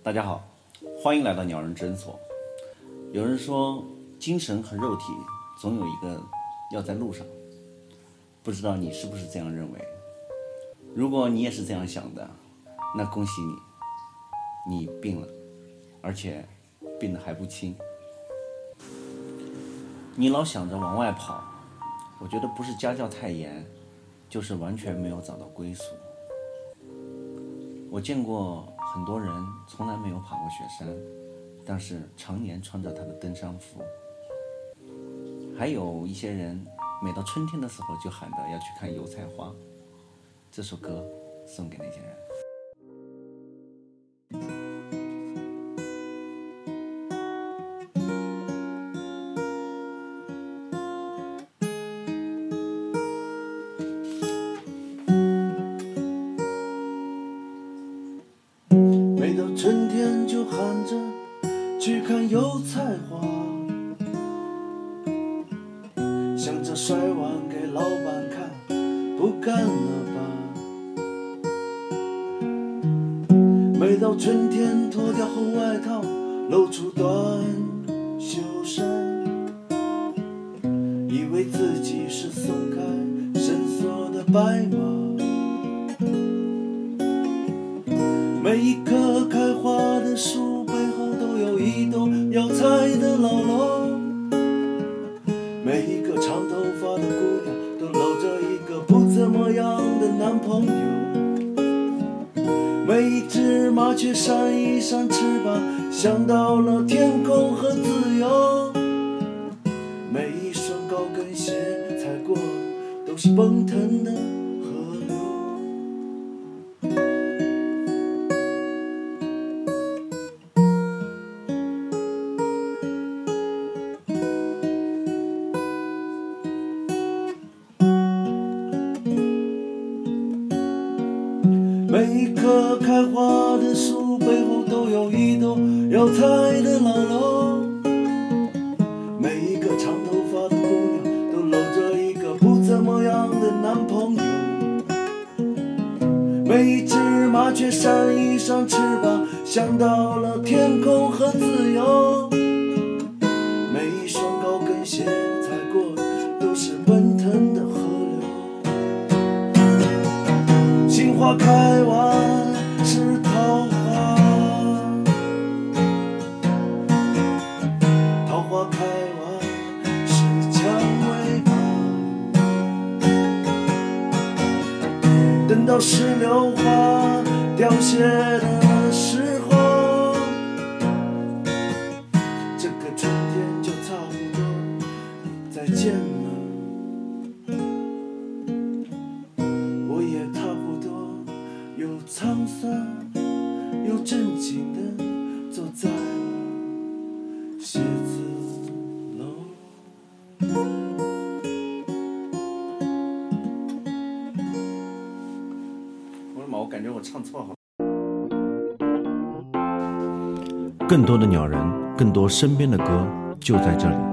大家好，欢迎来到鸟人诊所。有人说，精神和肉体总有一个要在路上，不知道你是不是这样认为？如果你也是这样想的，那恭喜你，你病了，而且病得还不轻。你老想着往外跑，我觉得不是家教太严，就是完全没有找到归宿。我见过很多人从来没有爬过雪山，但是常年穿着他的登山服。还有一些人每到春天的时候就喊着要去看油菜花。这首歌送给那些人。去看油菜花，想着摔碗给老板看，不干了吧。每到春天脱掉厚外套，露出短袖衫，以为自己是松开绳索的白马。每一棵开花的树一栋要拆的老楼，每一个长头发的姑娘都搂着一个不怎么样的男朋友，每一只麻雀扇一扇翅膀，想到了天空和自由，每一双高跟鞋踩过都是奔腾的。每一棵开花的树背后都有一栋要拆的老楼，每一个长头发的姑娘都搂着一个不怎么样的男朋友，每一只麻雀扇一扇翅膀，想到了天空和自由，每一双高跟鞋踩过的都是奔腾的河流。杏花开到石榴花凋谢的时候，这个春天就差不多再见了。我也差不多又沧桑又正经的坐在写字楼。唱错了。更多的鸟人，更多身边的歌，就在这里。